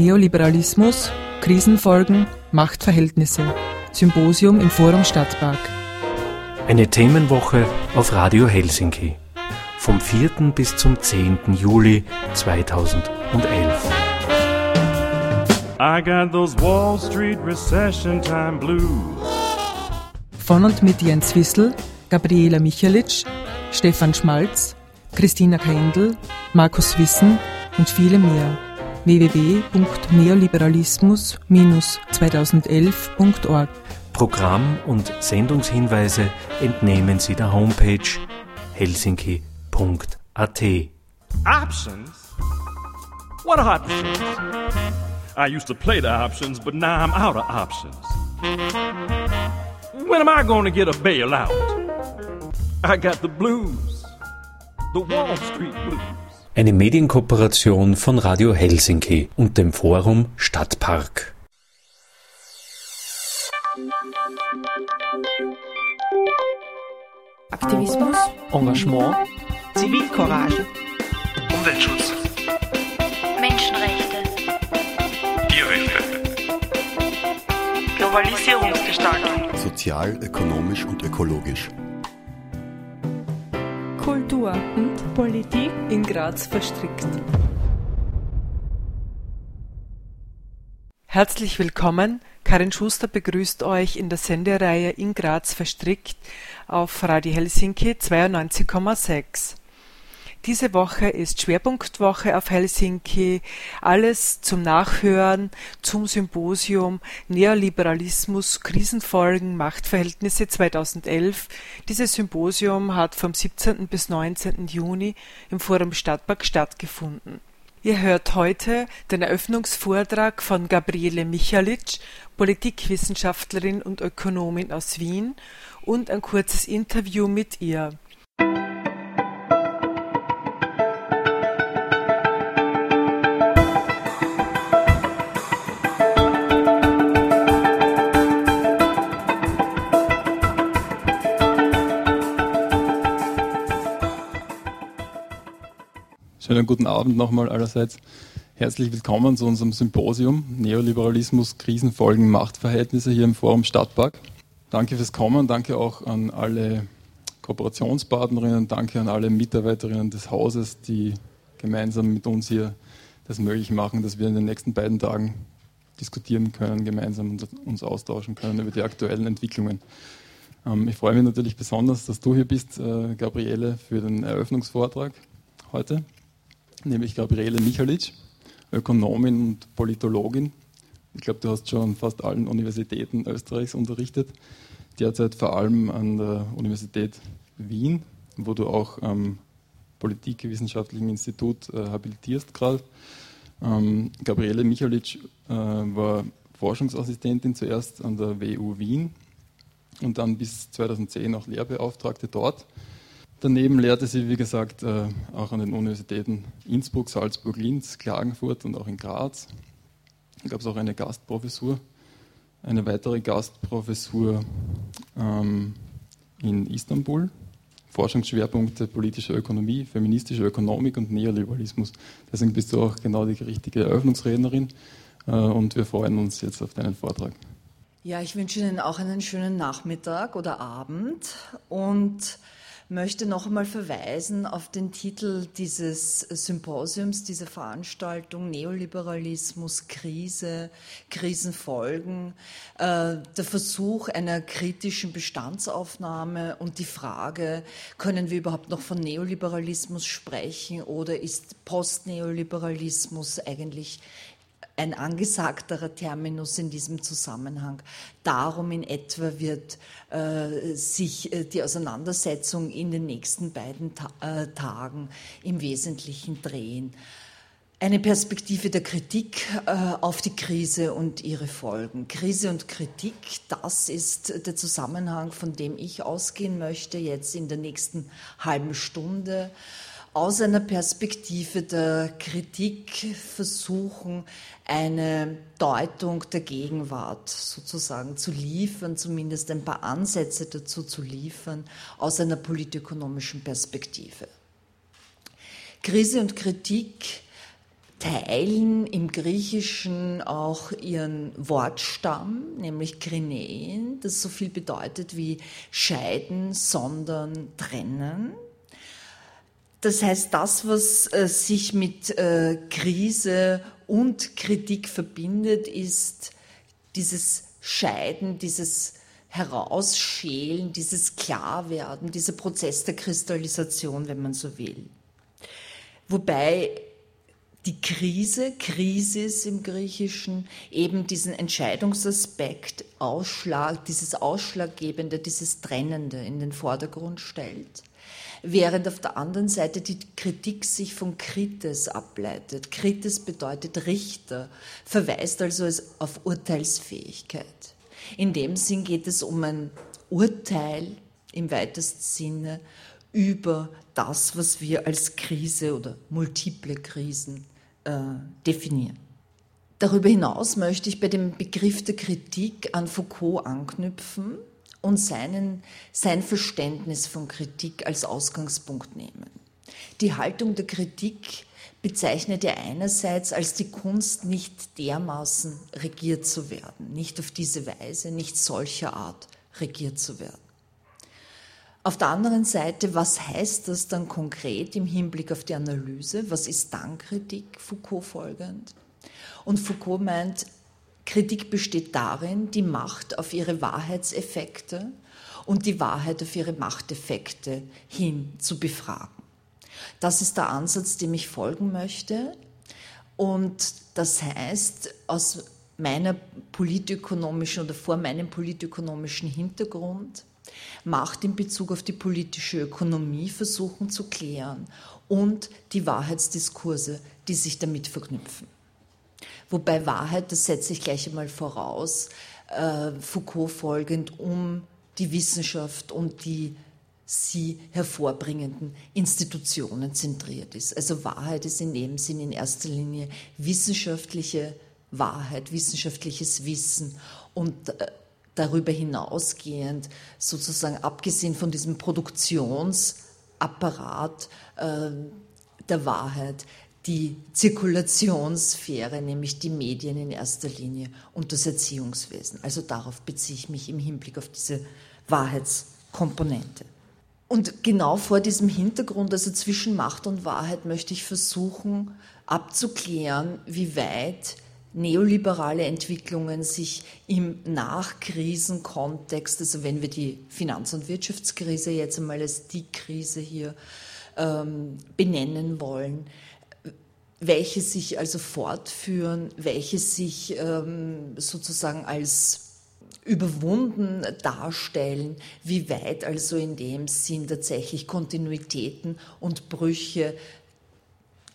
Neoliberalismus, Krisenfolgen, Machtverhältnisse. Symposium im Forum Stadtpark. Eine Themenwoche auf Radio Helsinki. Vom 4. bis zum 10. Juli 2011. I got those Wall Street Recession Time Blues. Von und mit Jens Wissel, Gabriela Michalitsch, Stefan Schmalz, Christina Kendl, Markus Wissen und viele mehr www.neoliberalismus-2011.org. Programm- und Sendungshinweise entnehmen Sie der Homepage helsinki.at. Options? What options? I used to play the options, but now I'm out of options. When am I going to get a bailout? I got the blues, the Wall Street blues. Eine Medienkooperation von Radio Helsinki und dem Forum Stadtpark. Aktivismus, Engagement, Zivilcourage, Umweltschutz, Menschenrechte, Tierrechte, Globalisierungsgestaltung, sozial, ökonomisch und ökologisch. Kultur und Politik in Graz verstrickt. Herzlich willkommen. Karin Schuster begrüßt euch in der Sendereihe In Graz verstrickt auf Radio Helsinki 92,6. Diese Woche ist Schwerpunktwoche auf Helsinki. Alles zum Nachhören zum Symposium Neoliberalismus, Krisenfolgen, Machtverhältnisse 2011. Dieses Symposium hat vom 17. bis 19. Juni im Forum Stadtpark stattgefunden. Ihr hört heute den Eröffnungsvortrag von Gabriele Michalitsch, Politikwissenschaftlerin und Ökonomin aus Wien, und ein kurzes Interview mit ihr. Schönen guten Abend nochmal allerseits. Herzlich willkommen zu unserem Symposium Neoliberalismus, Krisenfolgen, Machtverhältnisse hier im Forum Stadtpark. Danke fürs Kommen, danke auch an alle Kooperationspartnerinnen, danke an alle Mitarbeiterinnen des Hauses, die gemeinsam mit uns hier das möglich machen, dass wir in den nächsten beiden Tagen diskutieren können, gemeinsam uns austauschen können über die aktuellen Entwicklungen. Ähm, ich freue mich natürlich besonders, dass du hier bist, äh, Gabriele, für den Eröffnungsvortrag heute nämlich Gabriele Michalitsch, Ökonomin und Politologin. Ich glaube, du hast schon fast allen Universitäten Österreichs unterrichtet, derzeit vor allem an der Universität Wien, wo du auch am Politikwissenschaftlichen Institut äh, habilitierst gerade. Ähm, Gabriele Michalitsch äh, war Forschungsassistentin zuerst an der WU Wien und dann bis 2010 auch Lehrbeauftragte dort Daneben lehrte sie, wie gesagt, äh, auch an den Universitäten Innsbruck, Salzburg, Linz, Klagenfurt und auch in Graz. Da gab es auch eine Gastprofessur, eine weitere Gastprofessur ähm, in Istanbul. Forschungsschwerpunkte politische Ökonomie, feministische Ökonomik und Neoliberalismus. Deswegen bist du auch genau die richtige Eröffnungsrednerin äh, und wir freuen uns jetzt auf deinen Vortrag. Ja, ich wünsche Ihnen auch einen schönen Nachmittag oder Abend und möchte noch einmal verweisen auf den Titel dieses Symposiums, dieser Veranstaltung Neoliberalismus, Krise, Krisenfolgen, äh, der Versuch einer kritischen Bestandsaufnahme und die Frage, können wir überhaupt noch von Neoliberalismus sprechen oder ist Postneoliberalismus eigentlich ein angesagterer Terminus in diesem Zusammenhang. Darum in etwa wird äh, sich äh, die Auseinandersetzung in den nächsten beiden Ta äh, Tagen im Wesentlichen drehen. Eine Perspektive der Kritik äh, auf die Krise und ihre Folgen. Krise und Kritik, das ist der Zusammenhang, von dem ich ausgehen möchte, jetzt in der nächsten halben Stunde aus einer Perspektive der Kritik versuchen, eine Deutung der Gegenwart sozusagen zu liefern, zumindest ein paar Ansätze dazu zu liefern, aus einer politökonomischen Perspektive. Krise und Kritik teilen im Griechischen auch ihren Wortstamm, nämlich Krinein, das so viel bedeutet wie scheiden, sondern trennen. Das heißt, das, was äh, sich mit äh, Krise und Kritik verbindet, ist dieses Scheiden, dieses Herausschälen, dieses Klarwerden, dieser Prozess der Kristallisation, wenn man so will. Wobei die Krise, Krisis im Griechischen, eben diesen Entscheidungsaspekt, Ausschlag, dieses Ausschlaggebende, dieses Trennende in den Vordergrund stellt. Während auf der anderen Seite die Kritik sich von Krites ableitet. Krites bedeutet Richter, verweist also auf Urteilsfähigkeit. In dem Sinn geht es um ein Urteil im weitesten Sinne über das, was wir als Krise oder multiple Krisen äh, definieren. Darüber hinaus möchte ich bei dem Begriff der Kritik an Foucault anknüpfen und seinen, sein Verständnis von Kritik als Ausgangspunkt nehmen. Die Haltung der Kritik bezeichnet er einerseits als die Kunst, nicht dermaßen regiert zu werden, nicht auf diese Weise, nicht solcher Art regiert zu werden. Auf der anderen Seite, was heißt das dann konkret im Hinblick auf die Analyse? Was ist dann Kritik, Foucault folgend? Und Foucault meint, Kritik besteht darin, die Macht auf ihre Wahrheitseffekte und die Wahrheit auf ihre Machteffekte hin zu befragen. Das ist der Ansatz, dem ich folgen möchte. Und das heißt, aus meiner politökonomischen oder vor meinem politökonomischen Hintergrund, Macht in Bezug auf die politische Ökonomie versuchen zu klären und die Wahrheitsdiskurse, die sich damit verknüpfen. Wobei Wahrheit, das setze ich gleich einmal voraus, äh, Foucault folgend um die Wissenschaft und die sie hervorbringenden Institutionen zentriert ist. Also Wahrheit ist in dem Sinn in erster Linie wissenschaftliche Wahrheit, wissenschaftliches Wissen und äh, darüber hinausgehend, sozusagen abgesehen von diesem Produktionsapparat äh, der Wahrheit, die Zirkulationssphäre, nämlich die Medien in erster Linie und das Erziehungswesen. Also darauf beziehe ich mich im Hinblick auf diese Wahrheitskomponente. Und genau vor diesem Hintergrund, also zwischen Macht und Wahrheit, möchte ich versuchen abzuklären, wie weit neoliberale Entwicklungen sich im Nachkrisenkontext, also wenn wir die Finanz- und Wirtschaftskrise jetzt einmal als die Krise hier ähm, benennen wollen, welche sich also fortführen, welche sich ähm, sozusagen als überwunden darstellen, wie weit also in dem Sinn tatsächlich Kontinuitäten und Brüche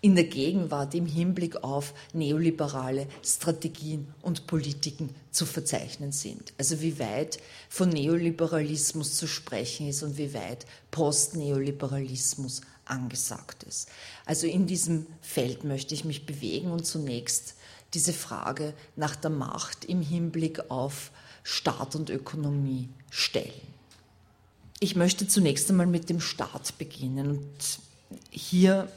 in der Gegenwart im Hinblick auf neoliberale Strategien und Politiken zu verzeichnen sind. Also wie weit von Neoliberalismus zu sprechen ist und wie weit Postneoliberalismus angesagt ist. Also in diesem Feld möchte ich mich bewegen und zunächst diese Frage nach der Macht im Hinblick auf Staat und Ökonomie stellen. Ich möchte zunächst einmal mit dem Staat beginnen und hier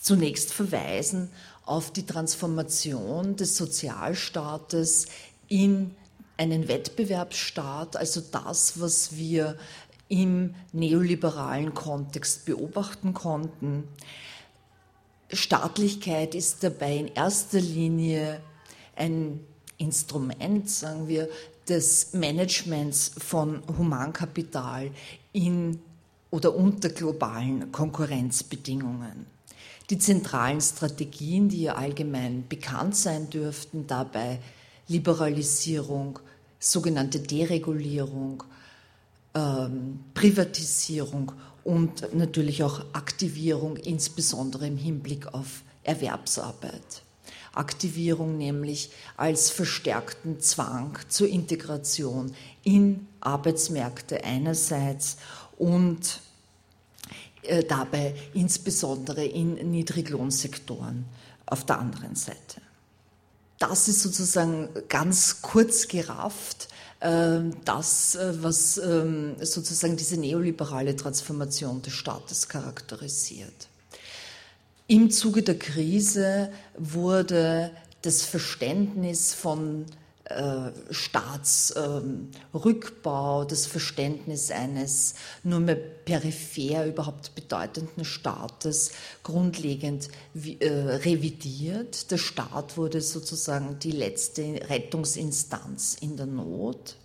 zunächst verweisen auf die Transformation des Sozialstaates in einen Wettbewerbsstaat, also das, was wir im neoliberalen Kontext beobachten konnten. Staatlichkeit ist dabei in erster Linie ein Instrument, sagen wir, des Managements von Humankapital in oder unter globalen Konkurrenzbedingungen die zentralen Strategien, die ja allgemein bekannt sein dürften, dabei Liberalisierung, sogenannte Deregulierung, ähm, Privatisierung und natürlich auch Aktivierung, insbesondere im Hinblick auf Erwerbsarbeit. Aktivierung nämlich als verstärkten Zwang zur Integration in Arbeitsmärkte einerseits und äh, dabei insbesondere in Niedriglohnsektoren auf der anderen Seite. Das ist sozusagen ganz kurz gerafft das, äh, was ähm, sozusagen diese neoliberale Transformation des Staates charakterisiert. Im Zuge der Krise wurde das Verständnis von Staatsrückbau, ähm, das Verständnis eines nur mehr peripher überhaupt bedeutenden Staates grundlegend äh, revidiert. Der Staat wurde sozusagen die letzte Rettungsinstanz in der Not.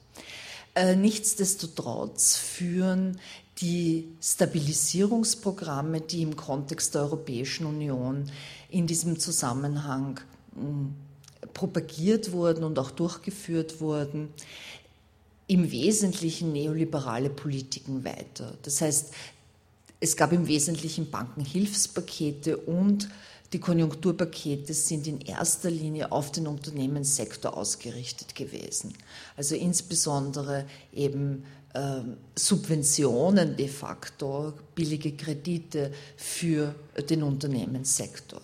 Äh, nichtsdestotrotz führen die Stabilisierungsprogramme, die im Kontext der Europäischen Union in diesem Zusammenhang hm, propagiert wurden und auch durchgeführt wurden, im Wesentlichen neoliberale Politiken weiter. Das heißt, es gab im Wesentlichen Bankenhilfspakete und die Konjunkturpakete sind in erster Linie auf den Unternehmenssektor ausgerichtet gewesen. Also insbesondere eben äh, Subventionen de facto, billige Kredite für den Unternehmenssektor.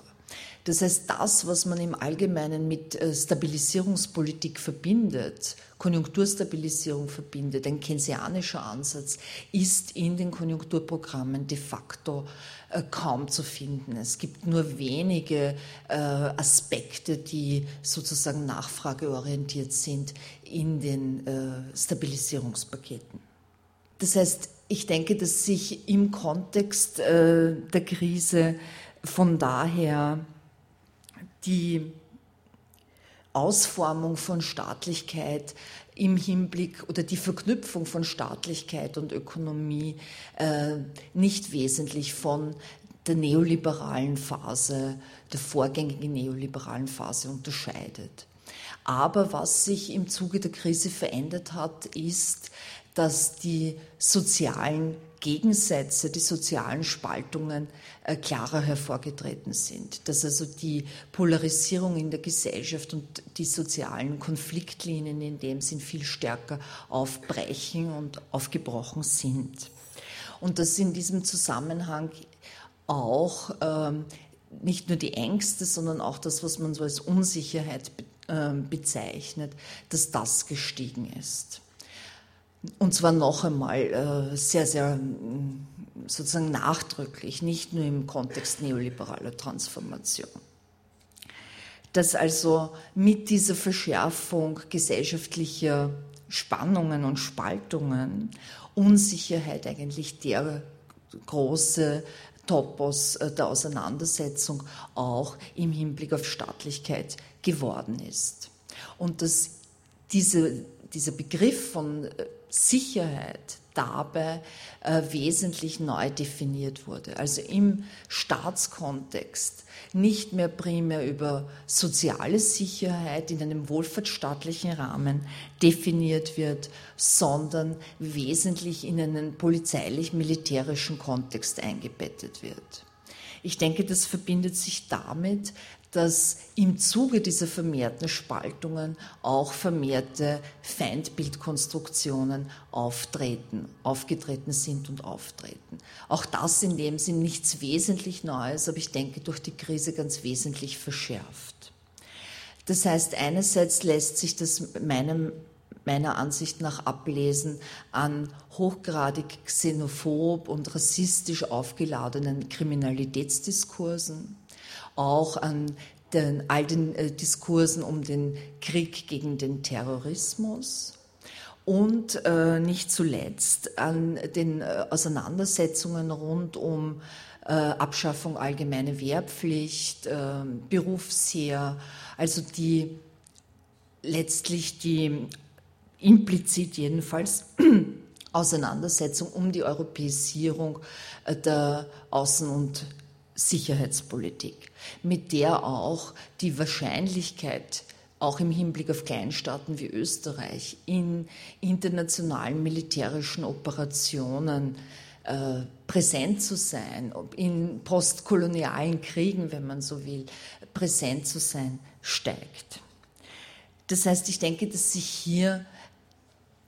Das heißt, das, was man im Allgemeinen mit äh, Stabilisierungspolitik verbindet, Konjunkturstabilisierung verbindet, ein keynesianischer Ansatz, ist in den Konjunkturprogrammen de facto äh, kaum zu finden. Es gibt nur wenige äh, Aspekte, die sozusagen nachfrageorientiert sind in den Stabilisierungspaketen. Das heißt, ich denke, dass sich im Kontext der Krise von daher die Ausformung von Staatlichkeit im Hinblick oder die Verknüpfung von Staatlichkeit und Ökonomie äh, nicht wesentlich von der neoliberalen Phase, der vorgängigen neoliberalen Phase unterscheidet. Aber was sich im Zuge der Krise verändert hat, ist, dass die sozialen Gegensätze, die sozialen Spaltungen äh, klarer hervorgetreten sind, dass also die Polarisierung in der Gesellschaft und die sozialen Konfliktlinien in dem Sinn viel stärker aufbrechen und aufgebrochen sind. Und dass in diesem Zusammenhang auch ähm, nicht nur die Ängste, sondern auch das, was man so als Unsicherheit äh, bezeichnet, dass das gestiegen ist. Und zwar noch einmal äh, sehr, sehr mm, sozusagen nachdrücklich, nicht nur im Kontext neoliberaler Transformation. Dass also mit dieser Verschärfung gesellschaftlicher Spannungen und Spaltungen Unsicherheit eigentlich der große Topos äh, der Auseinandersetzung auch im Hinblick auf Staatlichkeit geworden ist. Und dass diese, dieser Begriff von äh, Sicherheit dabei äh, wesentlich neu definiert wurde. Also im Staatskontext nicht mehr primär über soziale Sicherheit in einem wohlfahrtsstaatlichen Rahmen definiert wird, sondern wesentlich in einen polizeilich-militärischen Kontext eingebettet wird. Ich denke, das verbindet sich damit, dass im Zuge dieser vermehrten Spaltungen auch vermehrte Feindbildkonstruktionen auftreten, aufgetreten sind und auftreten. Auch das in dem Sinn nichts wesentlich Neues, aber ich denke durch die Krise ganz wesentlich verschärft. Das heißt, einerseits lässt sich das meinem meiner Ansicht nach ablesen an hochgradig xenophob und rassistisch aufgeladenen Kriminalitätsdiskursen auch an den, all den äh, Diskursen um den Krieg gegen den Terrorismus. Und äh, nicht zuletzt an den äh, Auseinandersetzungen rund um äh, Abschaffung allgemeine Wehrpflicht, äh, Berufsheer, also die letztlich die implizit jedenfalls Auseinandersetzung um die Europäisierung äh, der Außen- und Sicherheitspolitik, mit der auch die Wahrscheinlichkeit, auch im Hinblick auf Kleinstaaten wie Österreich, in internationalen militärischen Operationen äh, präsent zu sein, in postkolonialen Kriegen, wenn man so will, präsent zu sein, steigt. Das heißt, ich denke, dass sich hier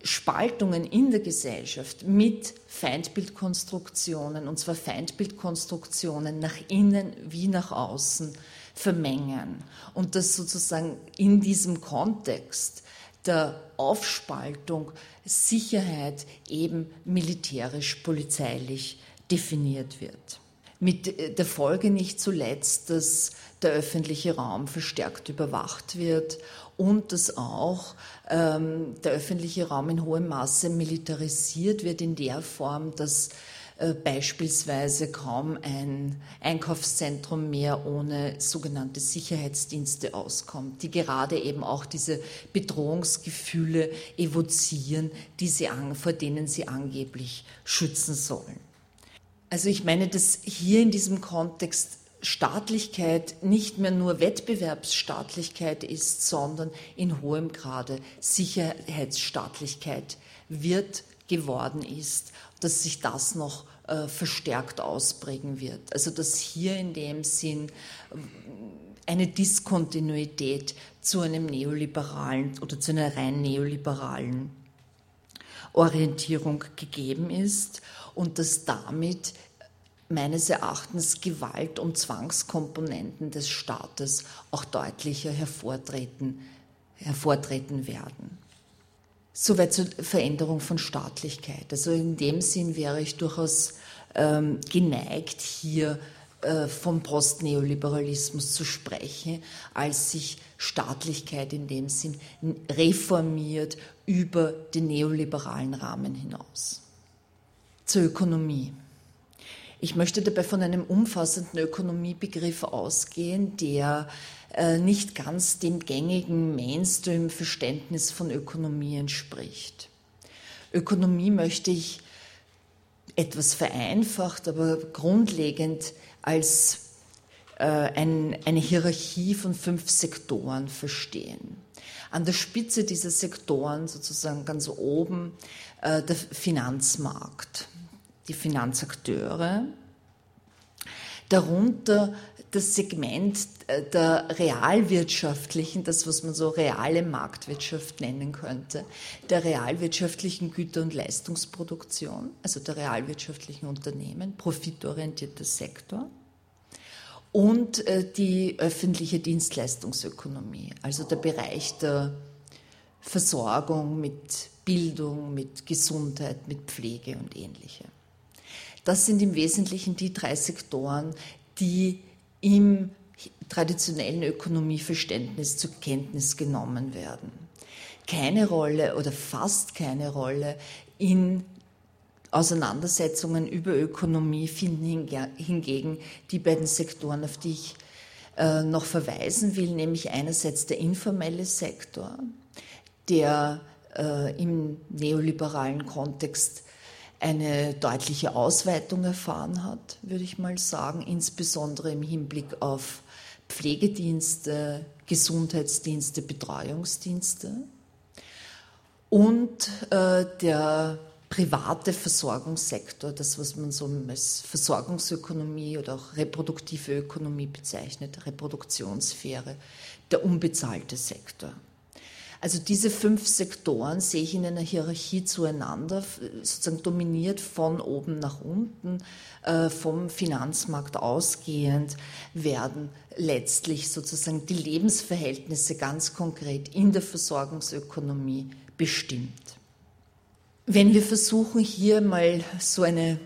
Spaltungen in der Gesellschaft mit Feindbildkonstruktionen, und zwar Feindbildkonstruktionen nach innen wie nach außen, vermengen. Und dass sozusagen in diesem Kontext der Aufspaltung Sicherheit eben militärisch, polizeilich definiert wird. Mit der Folge nicht zuletzt, dass der öffentliche Raum verstärkt überwacht wird und dass auch ähm, der öffentliche Raum in hohem Maße militarisiert wird in der Form, dass äh, beispielsweise kaum ein Einkaufszentrum mehr ohne sogenannte Sicherheitsdienste auskommt, die gerade eben auch diese Bedrohungsgefühle evozieren, die sie an, vor denen sie angeblich schützen sollen. Also ich meine, dass hier in diesem Kontext Staatlichkeit nicht mehr nur Wettbewerbsstaatlichkeit ist, sondern in hohem Grade Sicherheitsstaatlichkeit wird geworden ist, dass sich das noch äh, verstärkt ausprägen wird. Also dass hier in dem Sinn äh, eine Diskontinuität zu einem neoliberalen oder zu einer rein neoliberalen Orientierung gegeben ist und dass damit meines Erachtens Gewalt- und Zwangskomponenten des Staates auch deutlicher hervortreten, hervortreten werden. Soweit zur Veränderung von Staatlichkeit. Also in dem Sinn wäre ich durchaus ähm, geneigt, hier äh, vom Postneoliberalismus zu sprechen, als sich Staatlichkeit in dem Sinn reformiert über den neoliberalen Rahmen hinaus. Zur Ökonomie. Ich möchte dabei von einem umfassenden Ökonomiebegriff ausgehen, der äh, nicht ganz dem gängigen Mainstream-Verständnis von Ökonomie entspricht. Ökonomie möchte ich etwas vereinfacht, aber grundlegend als äh, ein, eine Hierarchie von fünf Sektoren verstehen. An der Spitze dieser Sektoren, sozusagen ganz oben, äh, der Finanzmarkt die Finanzakteure, darunter das Segment äh, der realwirtschaftlichen, das was man so reale Marktwirtschaft nennen könnte, der realwirtschaftlichen Güter- und Leistungsproduktion, also der realwirtschaftlichen Unternehmen, profitorientierter Sektor und äh, die öffentliche Dienstleistungsökonomie, also der Bereich der Versorgung mit Bildung, mit Gesundheit, mit Pflege und ähnlichem. Das sind im Wesentlichen die drei Sektoren, die im traditionellen Ökonomieverständnis zur Kenntnis genommen werden. Keine Rolle oder fast keine Rolle in Auseinandersetzungen über Ökonomie finden hingegen die beiden Sektoren, auf die ich äh, noch verweisen will, nämlich einerseits der informelle Sektor, der äh, im neoliberalen Kontext eine deutliche Ausweitung erfahren hat, würde ich mal sagen, insbesondere im Hinblick auf Pflegedienste, Gesundheitsdienste, Betreuungsdienste und äh, der private Versorgungssektor, das was man so als Versorgungsökonomie oder auch reproduktive Ökonomie bezeichnet, Reproduktionssphäre, der unbezahlte Sektor. Also diese fünf Sektoren sehe ich in einer Hierarchie zueinander, sozusagen dominiert von oben nach unten, äh, vom Finanzmarkt ausgehend, werden letztlich sozusagen die Lebensverhältnisse ganz konkret in der Versorgungsökonomie bestimmt. Wenn wir versuchen, hier mal so eine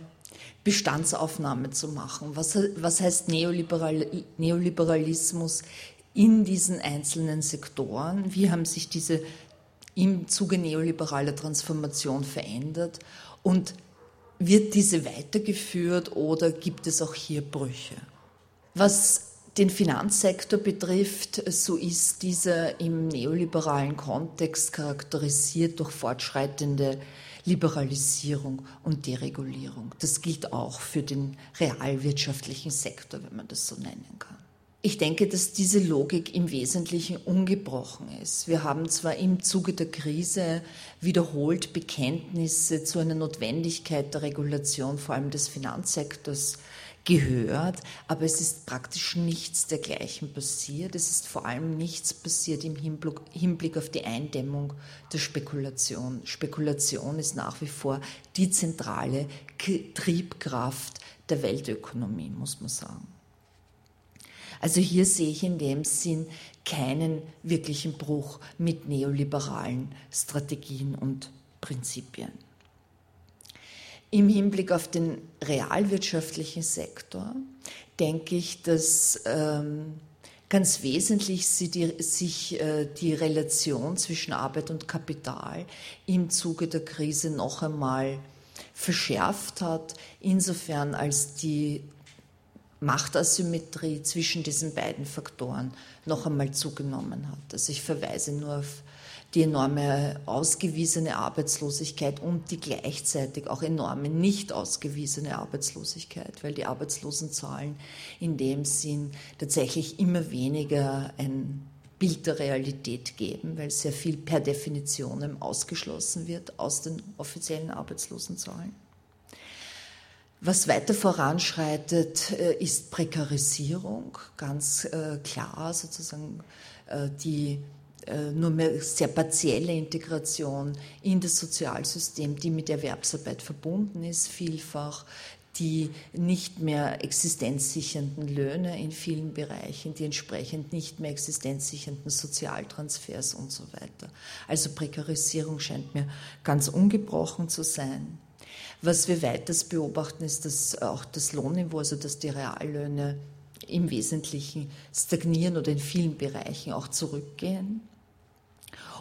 Bestandsaufnahme zu machen, was, was heißt Neoliberal, Neoliberalismus in diesen einzelnen Sektoren? Wie haben sich diese im Zuge neoliberaler Transformation verändert? Und wird diese weitergeführt oder gibt es auch hier Brüche? Was den Finanzsektor betrifft, so ist dieser im neoliberalen Kontext charakterisiert durch fortschreitende Liberalisierung und Deregulierung. Das gilt auch für den realwirtschaftlichen Sektor, wenn man das so nennen kann. Ich denke, dass diese Logik im Wesentlichen ungebrochen ist. Wir haben zwar im Zuge der Krise wiederholt Bekenntnisse zu einer Notwendigkeit der Regulation, vor allem des Finanzsektors, gehört, aber es ist praktisch nichts dergleichen passiert. Es ist vor allem nichts passiert im Hinblick auf die Eindämmung der Spekulation. Spekulation ist nach wie vor die zentrale Triebkraft der Weltökonomie, muss man sagen. Also hier sehe ich in dem Sinn keinen wirklichen Bruch mit neoliberalen Strategien und Prinzipien. Im Hinblick auf den realwirtschaftlichen Sektor denke ich, dass ähm, ganz wesentlich sich äh, die Relation zwischen Arbeit und Kapital im Zuge der Krise noch einmal verschärft hat, insofern als die Machtasymmetrie zwischen diesen beiden Faktoren noch einmal zugenommen hat. Also ich verweise nur auf die enorme ausgewiesene Arbeitslosigkeit und die gleichzeitig auch enorme nicht ausgewiesene Arbeitslosigkeit, weil die Arbeitslosenzahlen in dem Sinn tatsächlich immer weniger ein Bild der Realität geben, weil sehr viel per Definition ausgeschlossen wird aus den offiziellen Arbeitslosenzahlen. Was weiter voranschreitet, äh, ist Prekarisierung, ganz äh, klar sozusagen äh, die nur mehr sehr partielle Integration in das Sozialsystem, die mit Erwerbsarbeit verbunden ist, vielfach die nicht mehr existenzsichernden Löhne in vielen Bereichen, die entsprechend nicht mehr existenzsichernden Sozialtransfers und so weiter. Also Prekarisierung scheint mir ganz ungebrochen zu sein. Was wir weiters beobachten, ist, dass auch das Lohnniveau, also dass die Reallöhne im Wesentlichen stagnieren oder in vielen Bereichen auch zurückgehen.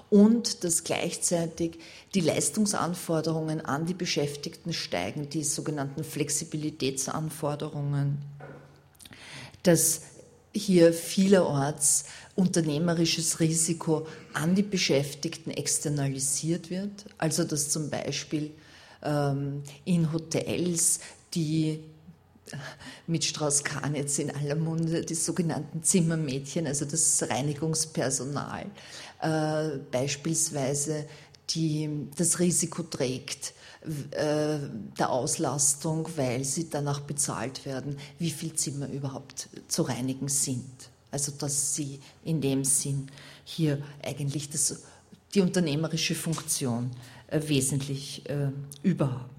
Und dass gleichzeitig die Leistungsanforderungen an die Beschäftigten steigen, die sogenannten Flexibilitätsanforderungen, dass hier vielerorts unternehmerisches Risiko an die Beschäftigten externalisiert wird, also dass zum Beispiel in Hotels, die mit Strauß-Kahn jetzt in aller Munde, die sogenannten Zimmermädchen, also das Reinigungspersonal, äh, beispielsweise die das Risiko trägt äh, der Auslastung, weil sie danach bezahlt werden, wie viel Zimmer überhaupt zu reinigen sind. Also dass sie in dem Sinn hier eigentlich das, die unternehmerische Funktion äh, wesentlich äh, überhaben.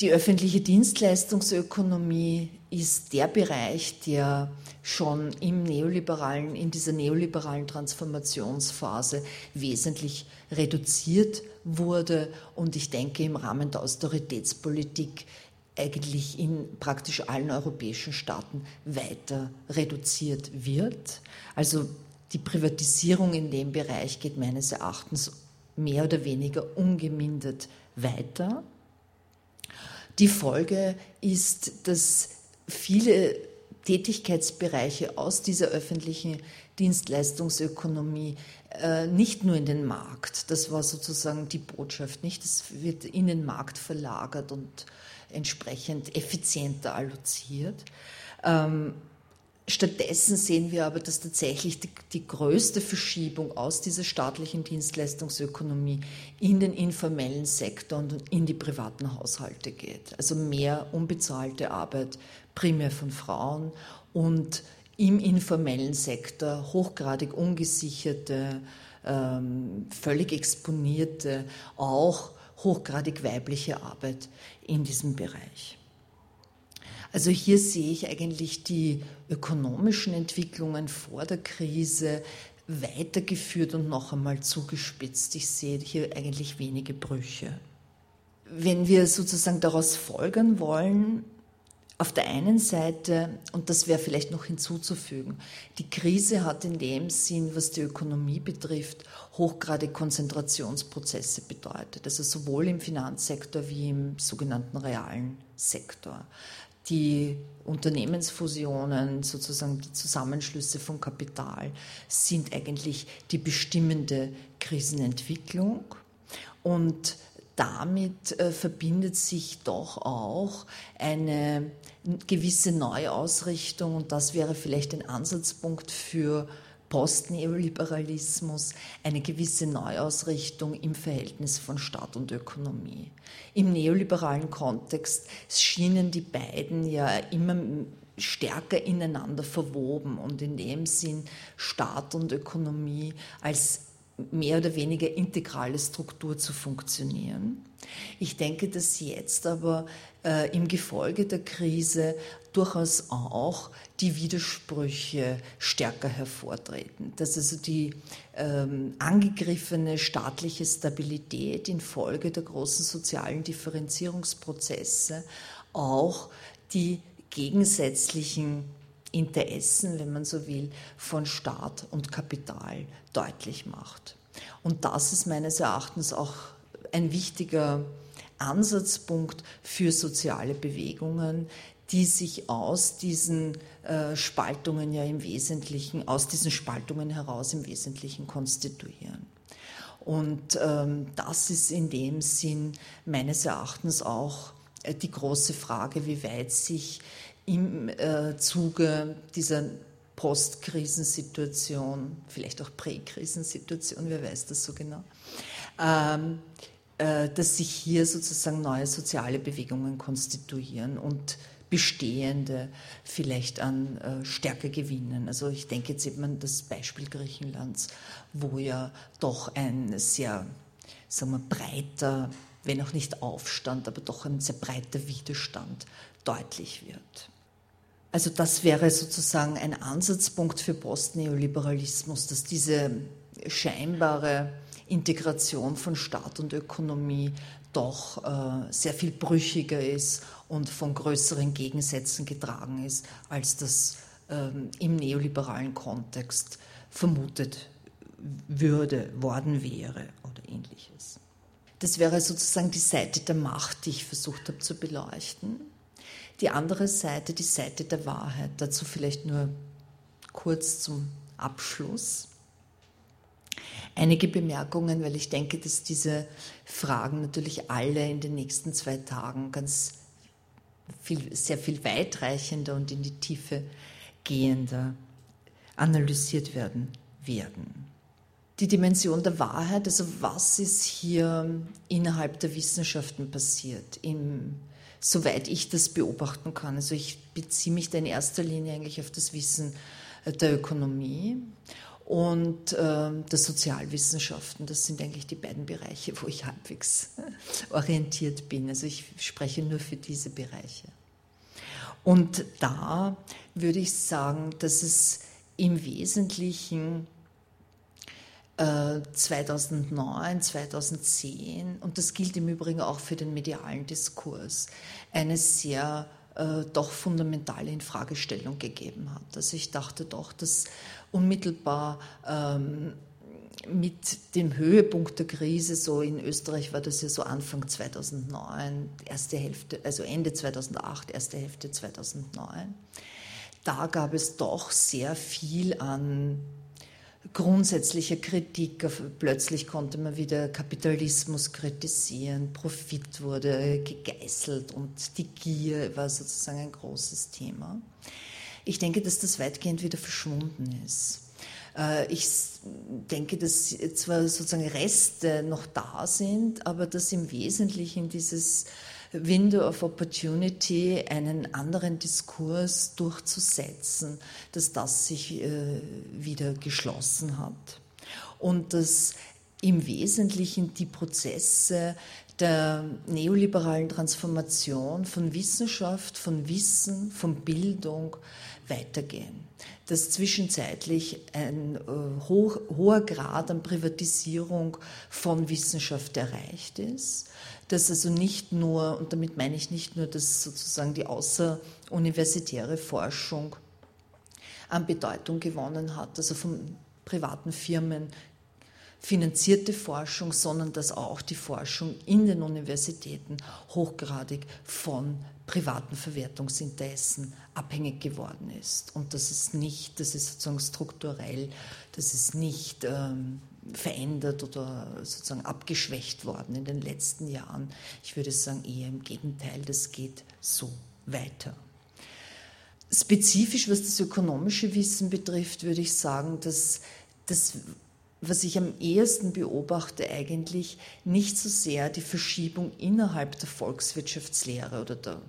Die öffentliche Dienstleistungsökonomie ist der Bereich, der schon im neoliberalen, in dieser neoliberalen Transformationsphase wesentlich reduziert wurde und ich denke im Rahmen der Austeritätspolitik eigentlich in praktisch allen europäischen Staaten weiter reduziert wird. Also die Privatisierung in dem Bereich geht meines Erachtens mehr oder weniger ungemindert weiter. Die Folge ist, dass viele Tätigkeitsbereiche aus dieser öffentlichen Dienstleistungsökonomie äh, nicht nur in den Markt, das war sozusagen die Botschaft, nicht, es wird in den Markt verlagert und entsprechend effizienter alloziert. Ähm, Stattdessen sehen wir aber, dass tatsächlich die, die, größte Verschiebung aus dieser staatlichen Dienstleistungsökonomie in den informellen Sektor und in die privaten Haushalte geht. Also mehr unbezahlte Arbeit, primär von Frauen und im informellen Sektor hochgradig ungesicherte, ähm, völlig exponierte, auch hochgradig weibliche Arbeit in diesem Bereich. Also hier sehe ich eigentlich die ökonomischen Entwicklungen vor der Krise weitergeführt und noch einmal zugespitzt. Ich sehe hier eigentlich wenige Brüche. Wenn wir sozusagen daraus folgern wollen, auf der einen Seite, und das wäre vielleicht noch hinzuzufügen, die Krise hat in dem Sinn, was die Ökonomie betrifft, hochgradig Konzentrationsprozesse bedeutet, also sowohl im Finanzsektor wie im sogenannten realen Sektor die Unternehmensfusionen, sozusagen die Zusammenschlüsse von Kapital, sind eigentlich die bestimmende Krisenentwicklung. Und damit äh, verbindet sich doch auch eine gewisse Neuausrichtung und das wäre vielleicht ein Ansatzpunkt für Postneoliberalismus eine gewisse Neuausrichtung im Verhältnis von Staat und Ökonomie. Im neoliberalen Kontext schienen die beiden ja immer stärker ineinander verwoben und in dem Sinn Staat und Ökonomie als mehr oder weniger integrale Struktur zu funktionieren. Ich denke, dass jetzt aber äh, im Gefolge der Krise durchaus auch die Widersprüche stärker hervortreten. Dass also die ähm, angegriffene staatliche Stabilität infolge der großen sozialen Differenzierungsprozesse auch die gegensätzlichen Interessen, wenn man so will, von Staat und Kapital deutlich macht. Und das ist meines Erachtens auch ein wichtiger Ansatzpunkt für soziale Bewegungen, die sich aus diesen äh, Spaltungen ja im Wesentlichen, aus diesen Spaltungen heraus im Wesentlichen konstituieren. Und ähm, das ist in dem Sinn meines Erachtens auch äh, die große Frage, wie weit sich im äh, Zuge dieser Postkrisensituation, vielleicht auch Präkrisensituation, wer weiß das so genau, ähm, äh, dass sich hier sozusagen neue soziale Bewegungen konstituieren und bestehende vielleicht an äh, Stärke gewinnen. Also ich denke jetzt eben an das Beispiel Griechenlands, wo ja doch ein sehr sagen wir, breiter, wenn auch nicht Aufstand, aber doch ein sehr breiter Widerstand deutlich wird. Also das wäre sozusagen ein Ansatzpunkt für Postneoliberalismus, dass diese scheinbare Integration von Staat und Ökonomie doch äh, sehr viel brüchiger ist und von größeren Gegensätzen getragen ist, als das ähm, im neoliberalen Kontext vermutet würde, worden wäre oder ähnliches. Das wäre sozusagen die Seite der Macht, die ich versucht habe zu beleuchten. Die andere Seite, die Seite der Wahrheit, dazu vielleicht nur kurz zum Abschluss. Einige Bemerkungen, weil ich denke, dass diese Fragen natürlich alle in den nächsten zwei Tagen ganz viel, sehr viel weitreichender und in die Tiefe gehender analysiert werden werden. Die Dimension der Wahrheit, also was ist hier innerhalb der Wissenschaften passiert, im, soweit ich das beobachten kann. Also ich beziehe mich da in erster Linie eigentlich auf das Wissen der Ökonomie und äh, der Sozialwissenschaften. Das sind eigentlich die beiden Bereiche, wo ich halbwegs orientiert bin. Also ich spreche nur für diese Bereiche. Und da würde ich sagen, dass es im Wesentlichen äh, 2009, 2010, und das gilt im Übrigen auch für den medialen Diskurs, eine sehr äh, doch fundamentale Infragestellung gegeben hat. Also ich dachte doch, dass unmittelbar ähm, mit dem Höhepunkt der Krise, so in Österreich war das ja so Anfang 2009, erste Hälfte, also Ende 2008, erste Hälfte 2009, da gab es doch sehr viel an grundsätzlicher Kritik. Plötzlich konnte man wieder Kapitalismus kritisieren, Profit wurde gegeißelt und die Gier war sozusagen ein großes Thema. Ich denke, dass das weitgehend wieder verschwunden ist. Äh, ich denke, dass zwar sozusagen Reste noch da sind, aber dass im Wesentlichen dieses Window of Opportunity, einen anderen Diskurs durchzusetzen, dass das sich äh, wieder geschlossen hat und dass im Wesentlichen die Prozesse der neoliberalen Transformation von Wissenschaft, von Wissen, von Bildung weitergehen. Dass zwischenzeitlich ein äh, hoch, hoher Grad an Privatisierung von Wissenschaft erreicht ist dass also nicht nur, und damit meine ich nicht nur, dass sozusagen die außeruniversitäre Forschung an Bedeutung gewonnen hat, also von privaten Firmen finanzierte Forschung, sondern dass auch die Forschung in den Universitäten hochgradig von privaten Verwertungsinteressen abhängig geworden ist. Und das ist nicht, das ist sozusagen strukturell, das ist nicht ähm, verändert oder sozusagen abgeschwächt worden in den letzten Jahren. Ich würde sagen eher im Gegenteil, das geht so weiter. Spezifisch, was das ökonomische Wissen betrifft, würde ich sagen, dass das, was ich am ehesten beobachte, eigentlich nicht so sehr die Verschiebung innerhalb der Volkswirtschaftslehre oder der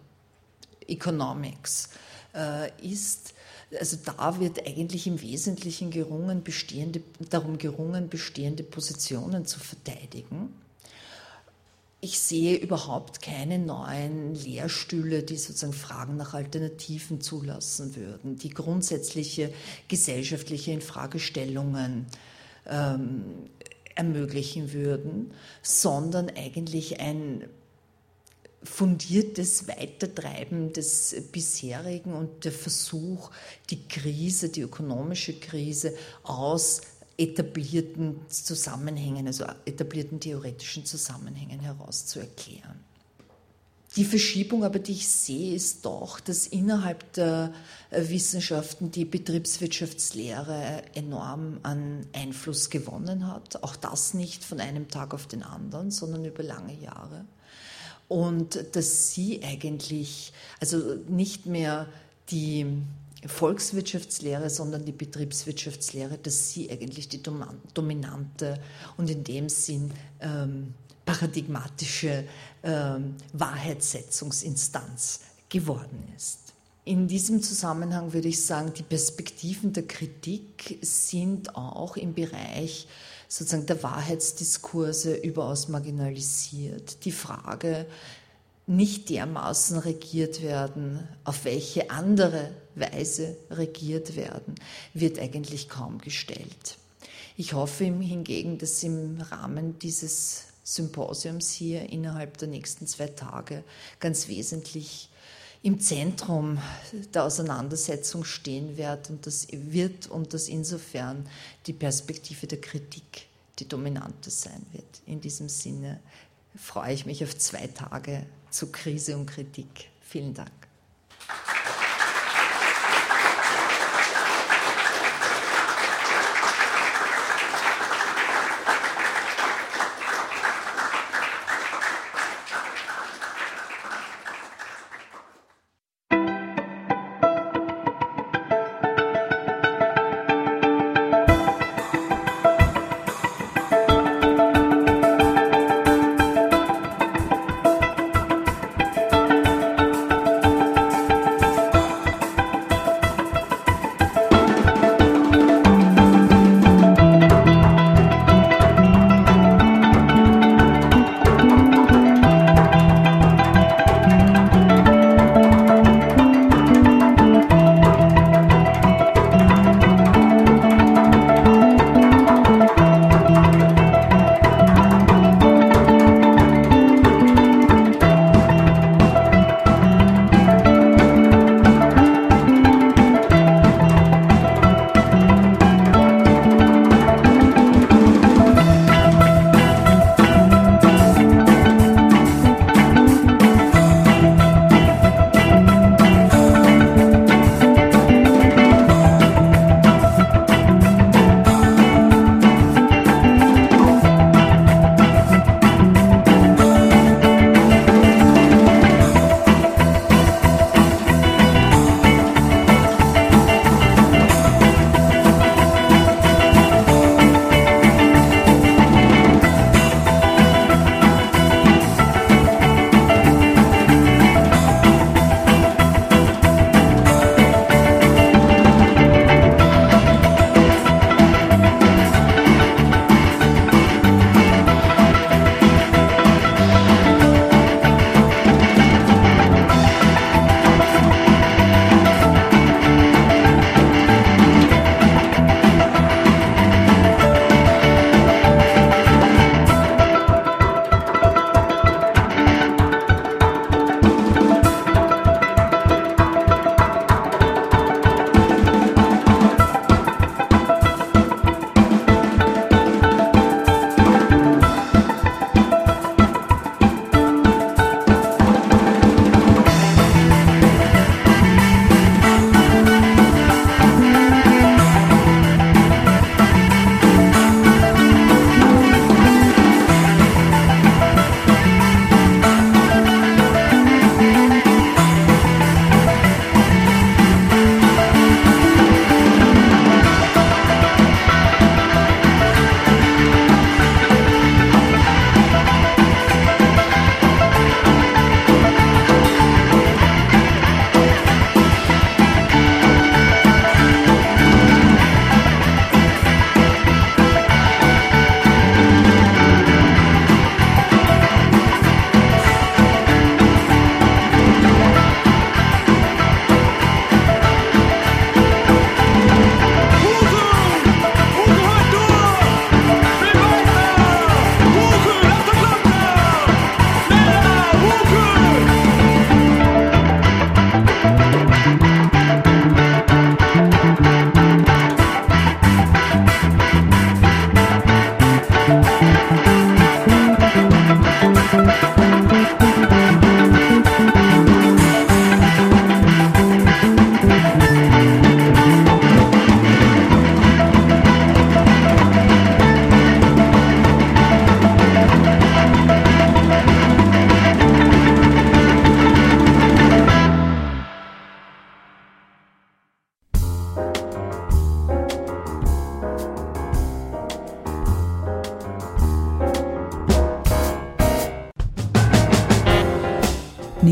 Economics äh, ist, Also da wird eigentlich im Wesentlichen gerungen, bestehende, darum gerungen, bestehende Positionen zu verteidigen. Ich sehe überhaupt keine neuen Lehrstühle, die sozusagen Fragen nach Alternativen zulassen würden, die grundsätzliche gesellschaftliche Infragestellungen ähm, ermöglichen würden, sondern eigentlich ein fundiertes Weitertreiben des bisherigen und der Versuch, die Krise, die ökonomische Krise aus etablierten Zusammenhängen, also etablierten theoretischen Zusammenhängen heraus zu erklären. Die Verschiebung aber, die ich sehe, ist doch, dass innerhalb der Wissenschaften die Betriebswirtschaftslehre enorm an Einfluss gewonnen hat. Auch das nicht von einem Tag auf den anderen, sondern über lange Jahre und dass sie eigentlich, also nicht mehr die Volkswirtschaftslehre, sondern die Betriebswirtschaftslehre, dass sie eigentlich die dominante und in dem Sinn ähm, paradigmatische ähm, Wahrheitssetzungsinstanz geworden ist. In diesem Zusammenhang würde ich sagen, die Perspektiven der Kritik sind auch im Bereich sozusagen der Wahrheitsdiskurse überaus marginalisiert. Die Frage, nicht dermaßen regiert werden, auf welche andere Weise regiert werden, wird eigentlich kaum gestellt. Ich hoffe hingegen, dass im Rahmen dieses Symposiums hier innerhalb der nächsten zwei Tage ganz wesentlich im Zentrum der Auseinandersetzung stehen wird und das wird und dass insofern die Perspektive der Kritik die dominante sein wird. In diesem Sinne freue ich mich auf zwei Tage zu Krise und Kritik. Vielen Dank.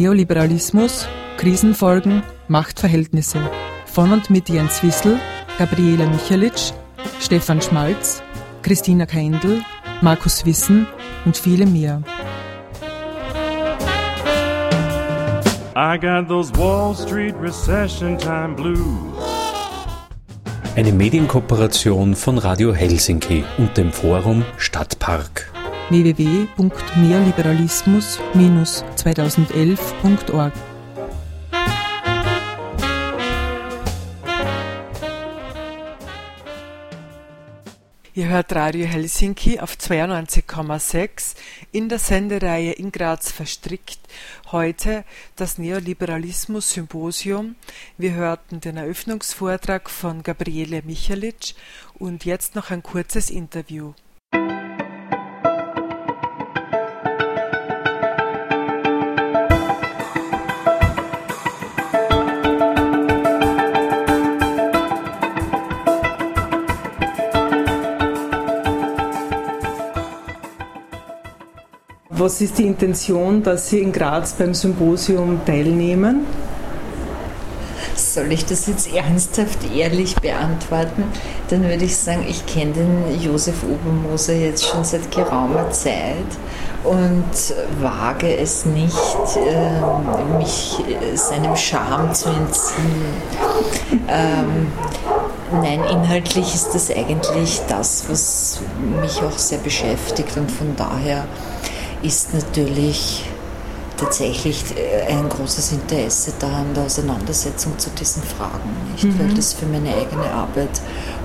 Neoliberalismus, Krisenfolgen, Machtverhältnisse. Von und mit Jens Wissel, Gabriele Michalitsch, Stefan Schmalz, Christina Keindl, Markus Wissen und viele mehr. I got those Wall Street Recession Time Blues. Eine Medienkooperation von Radio Helsinki und dem Forum Stadtpark www.neoliberalismus-2011.org Ihr hört Radio Helsinki auf 92,6 in der Sendereihe in Graz verstrickt. Heute das Neoliberalismus-Symposium. Wir hörten den Eröffnungsvortrag von Gabriele Michalitsch und jetzt noch ein kurzes Interview. Was ist die Intention, dass Sie in Graz beim Symposium teilnehmen? Soll ich das jetzt ernsthaft ehrlich beantworten? Dann würde ich sagen, ich kenne den Josef Obermoser jetzt schon seit geraumer Zeit und wage es nicht, ähm, mich äh, seinem Charme zu entziehen. Ähm, nein, inhaltlich ist das eigentlich das, was mich auch sehr beschäftigt und von daher ist natürlich tatsächlich äh, ein großes Interesse da an der Auseinandersetzung zu diesen Fragen, nicht? Mhm. weil das für meine eigene Arbeit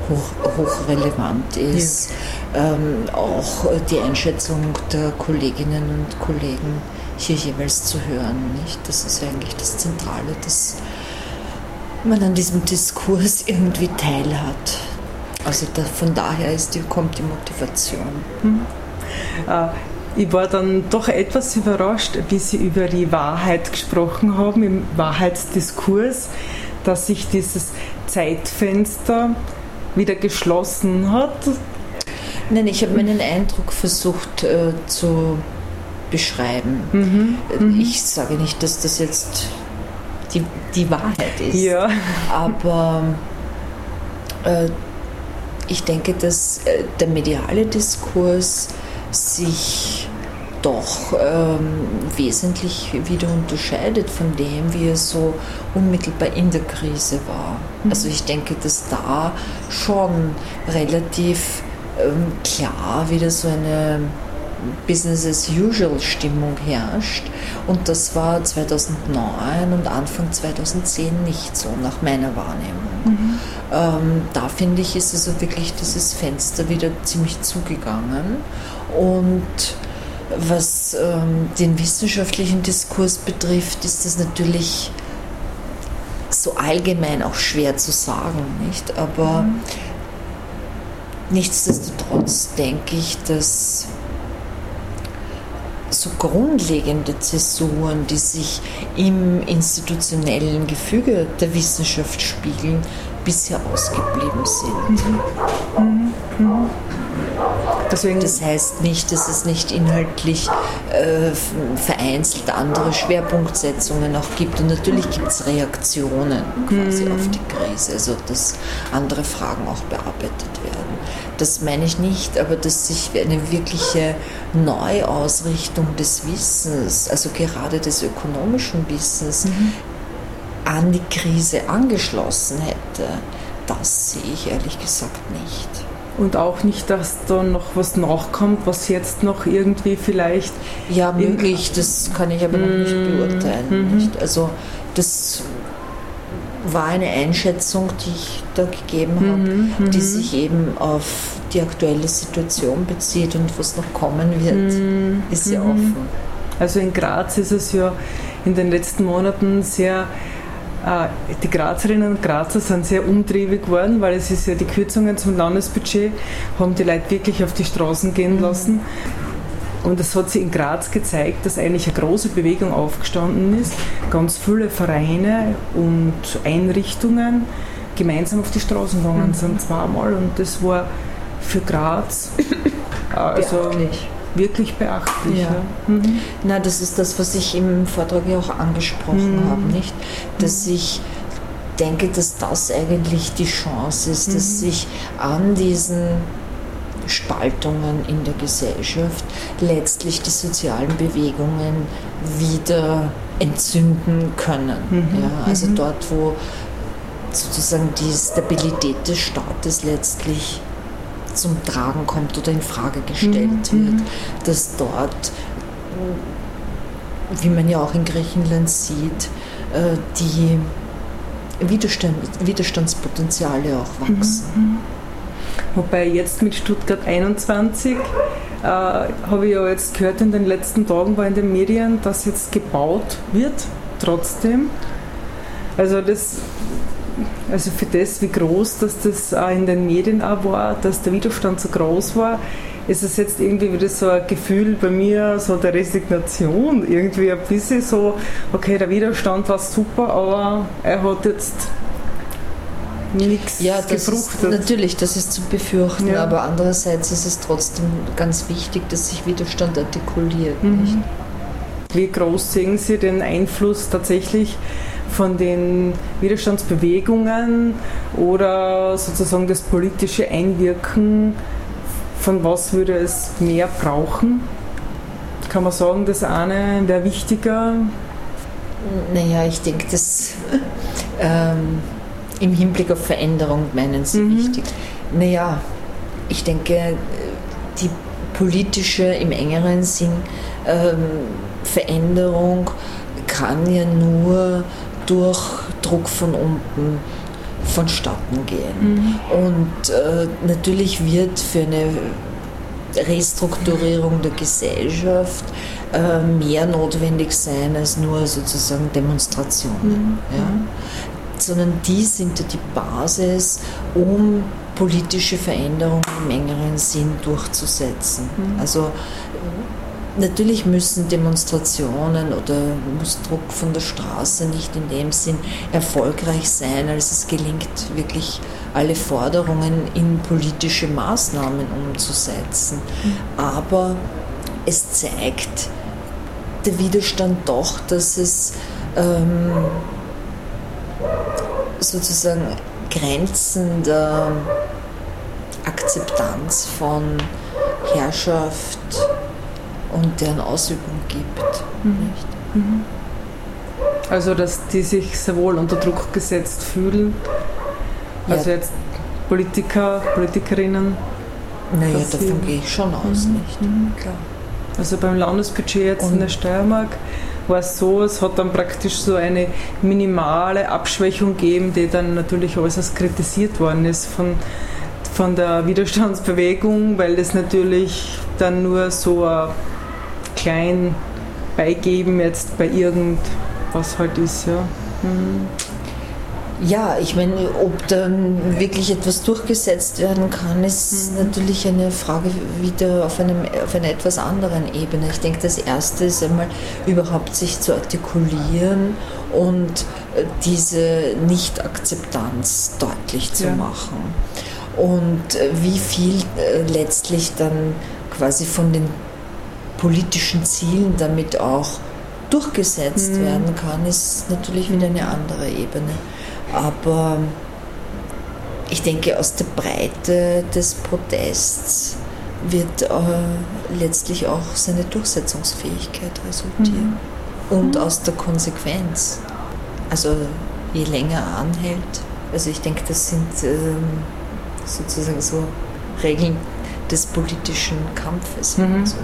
hoch, hochrelevant ist. Ja. Ähm, auch die Einschätzung der Kolleginnen und Kollegen hier jeweils zu hören. Nicht? Das ist eigentlich das Zentrale, dass man an diesem Diskurs irgendwie teilhat. Also da, von daher ist die, kommt die Motivation. Mhm. Ich war dann doch etwas überrascht, wie Sie über die Wahrheit gesprochen haben, im Wahrheitsdiskurs, dass sich dieses Zeitfenster wieder geschlossen hat. Nein, ich habe meinen Eindruck versucht äh, zu beschreiben. Mhm, mhm. ich sage nicht, dass das jetzt die, die Wahrheit ist, ja. aber äh, ich denke, dass äh, der mediale Diskurs sich doch ähm, wesentlich wieder unterscheidet von dem, wie es so unmittelbar in der Krise war. Mhm. Also ich denke, dass da schon relativ ähm, klar wieder so eine Business as usual Stimmung herrscht. Und das war 2009 und Anfang 2010 nicht so, nach meiner Wahrnehmung. Mhm. Ähm, da finde ich, ist also wirklich dieses Fenster wieder ziemlich zugegangen. Und was ähm, den wissenschaftlichen Diskurs betrifft, ist das natürlich so allgemein auch schwer zu sagen, nicht? Aber mhm. nichtsdestotrotz denke ich, dass so grundlegende Zäsuren, die sich im institutionellen Gefüge der Wissenschaft spiegeln, bisher ausgeblieben sind. Mhm. Mhm. Deswegen das heißt nicht, dass es nicht inhaltlich äh, vereinzelt andere Schwerpunktsetzungen auch gibt. Und natürlich gibt es Reaktionen quasi mhm. auf die Krise, also dass andere Fragen auch bearbeitet werden. Das meine ich nicht, aber dass sich eine wirkliche Neuausrichtung des Wissens, also gerade des ökonomischen Wissens, mhm. an die Krise angeschlossen hätte, das sehe ich ehrlich gesagt nicht. Und auch nicht, dass da noch was nachkommt, was jetzt noch irgendwie vielleicht. Ja, möglich, das kann ich aber noch nicht mhm. beurteilen. Nicht? Also, das war eine Einschätzung, die ich da gegeben habe, mhm, die mhm. sich eben auf die aktuelle Situation bezieht und was noch kommen wird, mhm, ist ja mhm. offen. Also in Graz ist es ja in den letzten Monaten sehr die Grazerinnen und Grazer sind sehr umtriebig geworden, weil es ist ja die Kürzungen zum Landesbudget, haben die Leute wirklich auf die Straßen gehen mhm. lassen. Und es hat sich in Graz gezeigt, dass eigentlich eine große Bewegung aufgestanden ist. Ganz viele Vereine und Einrichtungen gemeinsam auf die Straßen gegangen mhm. sind, zweimal. Und das war für Graz äh, also, wirklich beachtlich. Ja. Ja. Mhm. Na, das ist das, was ich im Vortrag ja auch angesprochen mhm. habe, nicht? Dass mhm. ich denke, dass das eigentlich die Chance ist, dass mhm. sich an diesen Spaltungen in der Gesellschaft letztlich die sozialen Bewegungen wieder entzünden können. Mhm. Ja, also mhm. dort, wo sozusagen die Stabilität des Staates letztlich zum Tragen kommt oder in Frage gestellt mhm. wird, dass dort, wie man ja auch in Griechenland sieht, äh, die Widerstand, Widerstandspotenziale auch wachsen. Mhm. Wobei jetzt mit Stuttgart 21 äh, habe ich ja jetzt gehört in den letzten Tagen war in den Medien, dass jetzt gebaut wird, trotzdem. Also das also für das, wie groß dass das auch in den Medien auch war, dass der Widerstand so groß war, ist es jetzt irgendwie wieder so ein Gefühl bei mir, so der Resignation, irgendwie ein bisschen so, okay, der Widerstand war super, aber er hat jetzt nichts ja, das. Ist, natürlich, das ist zu befürchten, ja. aber andererseits ist es trotzdem ganz wichtig, dass sich Widerstand artikuliert. Mhm. Wie groß sehen Sie den Einfluss tatsächlich von den Widerstandsbewegungen oder sozusagen das politische Einwirken, von was würde es mehr brauchen? Kann man sagen, das eine wäre wichtiger? Naja, ich denke, das ähm, im Hinblick auf Veränderung meinen Sie mhm. wichtig. Naja, ich denke, die politische im engeren Sinn ähm, Veränderung kann ja nur durch Druck von unten vonstatten gehen. Mhm. Und äh, natürlich wird für eine Restrukturierung der Gesellschaft äh, mehr notwendig sein als nur sozusagen Demonstrationen. Mhm. Ja? Sondern die sind ja die Basis, um politische Veränderungen im engeren Sinn durchzusetzen. Mhm. Also Natürlich müssen Demonstrationen oder muss Druck von der Straße nicht in dem Sinn erfolgreich sein, als es gelingt, wirklich alle Forderungen in politische Maßnahmen umzusetzen. Aber es zeigt der Widerstand doch, dass es ähm, sozusagen Grenzen der Akzeptanz von Herrschaft, und deren Ausübung gibt. Mhm. Mhm. Also, dass die sich sehr wohl unter Druck gesetzt fühlen. Also ja. jetzt Politiker, Politikerinnen. Naja, davon gehe ich schon aus, mhm. nicht? Mhm. Klar. Also beim Landesbudget jetzt und in der Steiermark war es so, es hat dann praktisch so eine minimale Abschwächung gegeben, die dann natürlich äußerst kritisiert worden ist von, von der Widerstandsbewegung, weil das natürlich dann nur so ein klein beigeben jetzt bei irgendwas halt ist, ja. Mhm. Ja, ich meine, ob dann wirklich etwas durchgesetzt werden kann, ist mhm. natürlich eine Frage wieder auf, einem, auf einer etwas anderen Ebene. Ich denke, das Erste ist einmal überhaupt sich zu artikulieren und äh, diese Nicht-Akzeptanz deutlich zu ja. machen. Und äh, wie viel äh, letztlich dann quasi von den politischen Zielen damit auch durchgesetzt mhm. werden kann, ist natürlich wieder eine andere Ebene. Aber ich denke, aus der Breite des Protests wird äh, letztlich auch seine Durchsetzungsfähigkeit resultieren. Mhm. Und mhm. aus der Konsequenz. Also je länger er anhält, also ich denke, das sind ähm, sozusagen so Regeln des politischen Kampfes. Mhm. So.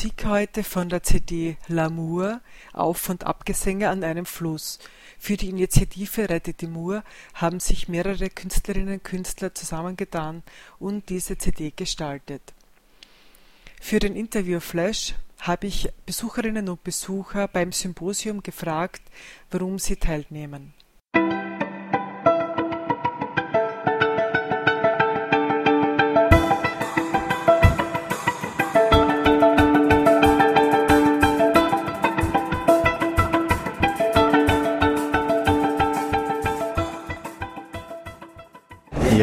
Musik heute von der CD L'amour, Auf- und Abgesänge an einem Fluss. Für die Initiative Rettet die Mur haben sich mehrere Künstlerinnen und Künstler zusammengetan und diese CD gestaltet. Für den Interview-Flash habe ich Besucherinnen und Besucher beim Symposium gefragt, warum sie teilnehmen.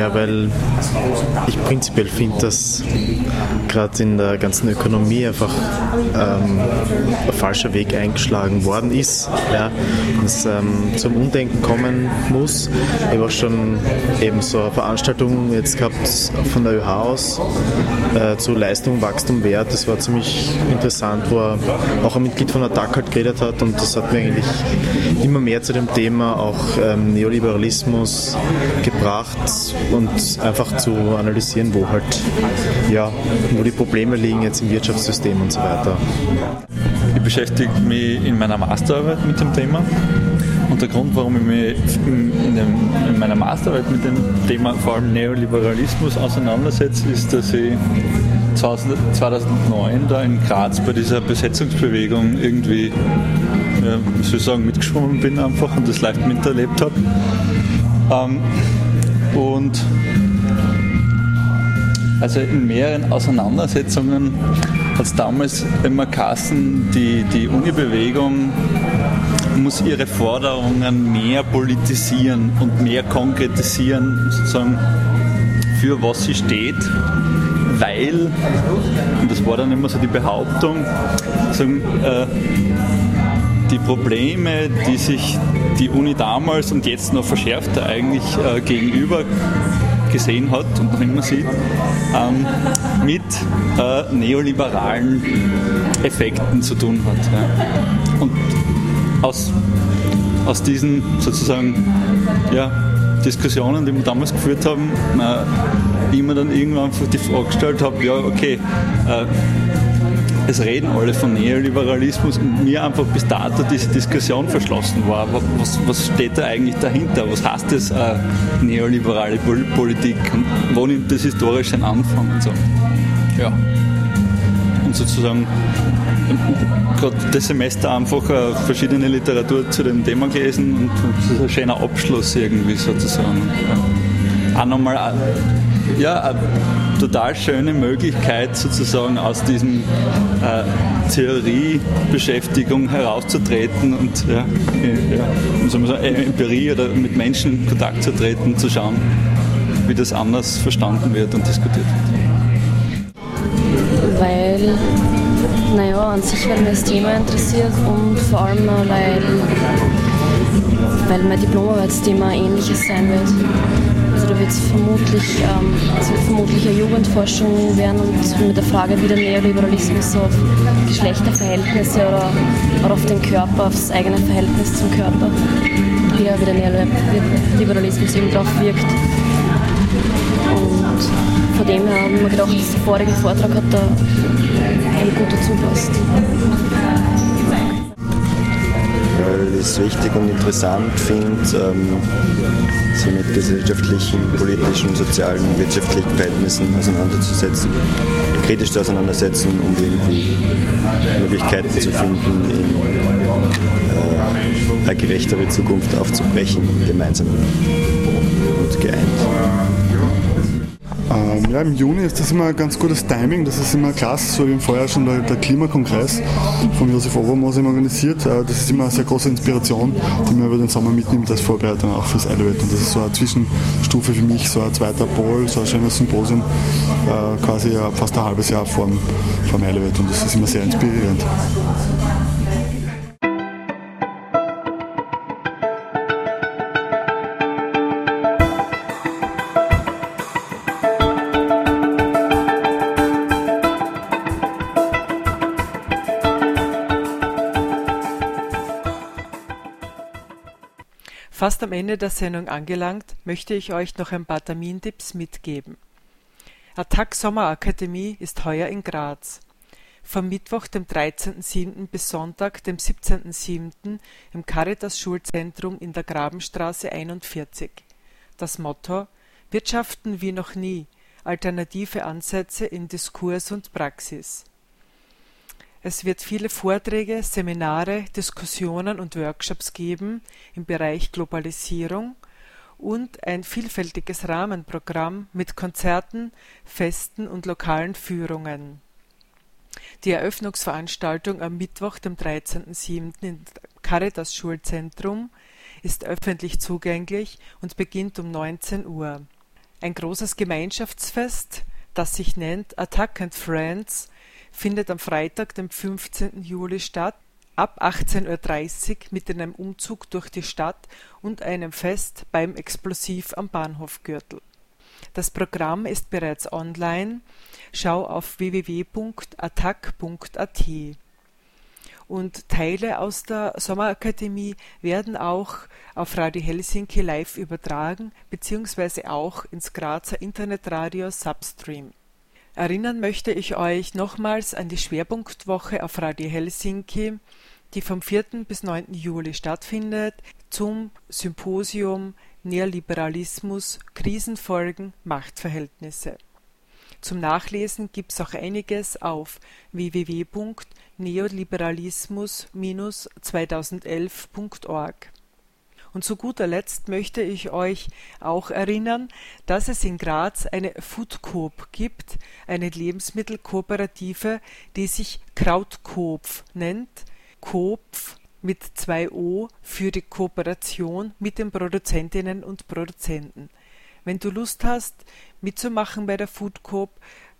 Ja, weil ich prinzipiell finde, dass gerade in der ganzen Ökonomie einfach ähm, ein falscher Weg eingeschlagen worden ist, ja, es ähm, zum Umdenken kommen muss. Ich habe auch schon eben so eine Veranstaltung jetzt gehabt von der ÖH aus äh, zu Leistung, Wachstum, Wert. Das war ziemlich interessant, wo auch ein Mitglied von der DAC halt geredet hat und das hat mir eigentlich immer mehr zu dem Thema auch ähm, Neoliberalismus gebracht und einfach zu analysieren, wo halt, ja, wo die Probleme liegen jetzt im Wirtschaftssystem und so weiter. Ich beschäftige mich in meiner Masterarbeit mit dem Thema. Und der Grund, warum ich mich in, dem, in, meiner Masterarbeit mit dem Thema vor allem Neoliberalismus auseinandersetze, ist, dass ich 2009 da in Graz bei dieser Besetzungsbewegung irgendwie, soll ich sagen, mitgeschwommen bin einfach und das live miterlebt habe. Ähm, und also in mehreren Auseinandersetzungen hat es damals immer Kassen, die, die Uni-Bewegung muss ihre Forderungen mehr politisieren und mehr konkretisieren, sozusagen für was sie steht, weil, und das war dann immer so die Behauptung, sagen, äh, die Probleme, die sich die Uni damals und jetzt noch verschärfter eigentlich äh, gegenüber gesehen hat und noch immer sieht, ähm, mit äh, neoliberalen Effekten zu tun hat. Ja. Und aus, aus diesen sozusagen ja, Diskussionen, die wir damals geführt haben, äh, immer dann irgendwann die Frage gestellt habe, ja okay, äh, es reden alle von Neoliberalismus und mir einfach bis dato diese Diskussion verschlossen war. Was, was steht da eigentlich dahinter? Was heißt das äh, neoliberale Politik? Und wo nimmt das historisch seinen Anfang und so? Ja. Und sozusagen gerade das Semester einfach äh, verschiedene Literatur zu dem Thema gelesen und das ist ein schöner Abschluss irgendwie sozusagen. Ja. Auch nochmal äh, ja, eine total schöne Möglichkeit sozusagen aus diesem äh, Theoriebeschäftigung herauszutreten und ja, ja, sagen, Empirie oder mit Menschen in Kontakt zu treten, zu schauen, wie das anders verstanden wird und diskutiert wird. Weil naja, an sich, weil mich das Thema interessiert und vor allem, weil, weil mein Diplomarbeitsthema ähnliches sein wird. Wird es vermutlich, ähm, es wird vermutlich eine Jugendforschung werden und mit der Frage, wie der Neoliberalismus auf Geschlechterverhältnisse oder, oder auf den Körper, auf das eigene Verhältnis zum Körper, wie der, wie der Neoliberalismus eben darauf wirkt. Und von dem her haben wir gedacht, der vorige Vortrag hat da ein gut dazu passt. Ich es wichtig und interessant finde, ähm, sich mit gesellschaftlichen, politischen, sozialen, wirtschaftlichen Verhältnissen auseinanderzusetzen, kritisch auseinandersetzen, um irgendwie Möglichkeiten zu finden, in äh, eine gerechtere Zukunft aufzubrechen, gemeinsam und geeint. Ja, im Juni ist das immer ein ganz gutes Timing, das ist immer klasse, so wie im Vorjahr schon der, der Klimakongress von Josef Obermoos organisiert. Äh, das ist immer eine sehr große Inspiration, die man über den Sommer mitnimmt als Vorbereitung auch fürs Elevate. Und das ist so eine Zwischenstufe für mich, so ein zweiter Pol, so ein schönes Symposium, äh, quasi fast ein halbes Jahr vor dem Elevate. Und das ist immer sehr inspirierend. Fast am Ende der Sendung angelangt, möchte ich euch noch ein paar Termintipps mitgeben. Attac Sommerakademie ist heuer in Graz. vom Mittwoch, dem 13.07. bis Sonntag, dem 17.07. im Caritas Schulzentrum in der Grabenstraße 41. Das Motto Wirtschaften wie noch nie alternative Ansätze in Diskurs und Praxis. Es wird viele Vorträge, Seminare, Diskussionen und Workshops geben im Bereich Globalisierung und ein vielfältiges Rahmenprogramm mit Konzerten, Festen und lokalen Führungen. Die Eröffnungsveranstaltung am Mittwoch, dem 13.07. im Caritas Schulzentrum ist öffentlich zugänglich und beginnt um 19 Uhr. Ein großes Gemeinschaftsfest, das sich nennt Attack and Friends, findet am Freitag, dem 15. Juli statt, ab 18.30 Uhr mit einem Umzug durch die Stadt und einem Fest beim Explosiv am Bahnhofgürtel. Das Programm ist bereits online. Schau auf www.attack.at. Und Teile aus der Sommerakademie werden auch auf Radio Helsinki live übertragen, beziehungsweise auch ins Grazer Internetradio Substream. Erinnern möchte ich euch nochmals an die Schwerpunktwoche auf Radio Helsinki, die vom 4. bis 9. Juli stattfindet, zum Symposium Neoliberalismus, Krisenfolgen, Machtverhältnisse. Zum Nachlesen gibt's auch einiges auf www.neoliberalismus-2011.org. Und zu guter Letzt möchte ich euch auch erinnern, dass es in Graz eine Food Coop gibt, eine Lebensmittelkooperative, die sich Krautkopf nennt. Kopf mit zwei O für die Kooperation mit den Produzentinnen und Produzenten. Wenn du Lust hast, mitzumachen bei der Food Coop,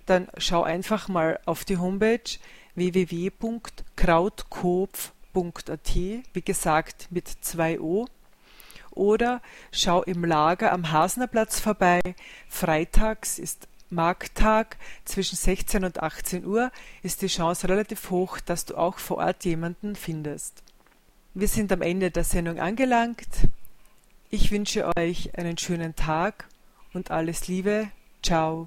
dann schau einfach mal auf die Homepage www.krautkopf.at, wie gesagt mit zwei O, oder schau im Lager am Hasnerplatz vorbei. Freitags ist Markttag zwischen 16 und 18 Uhr ist die Chance relativ hoch, dass du auch vor Ort jemanden findest. Wir sind am Ende der Sendung angelangt. Ich wünsche euch einen schönen Tag und alles Liebe. Ciao.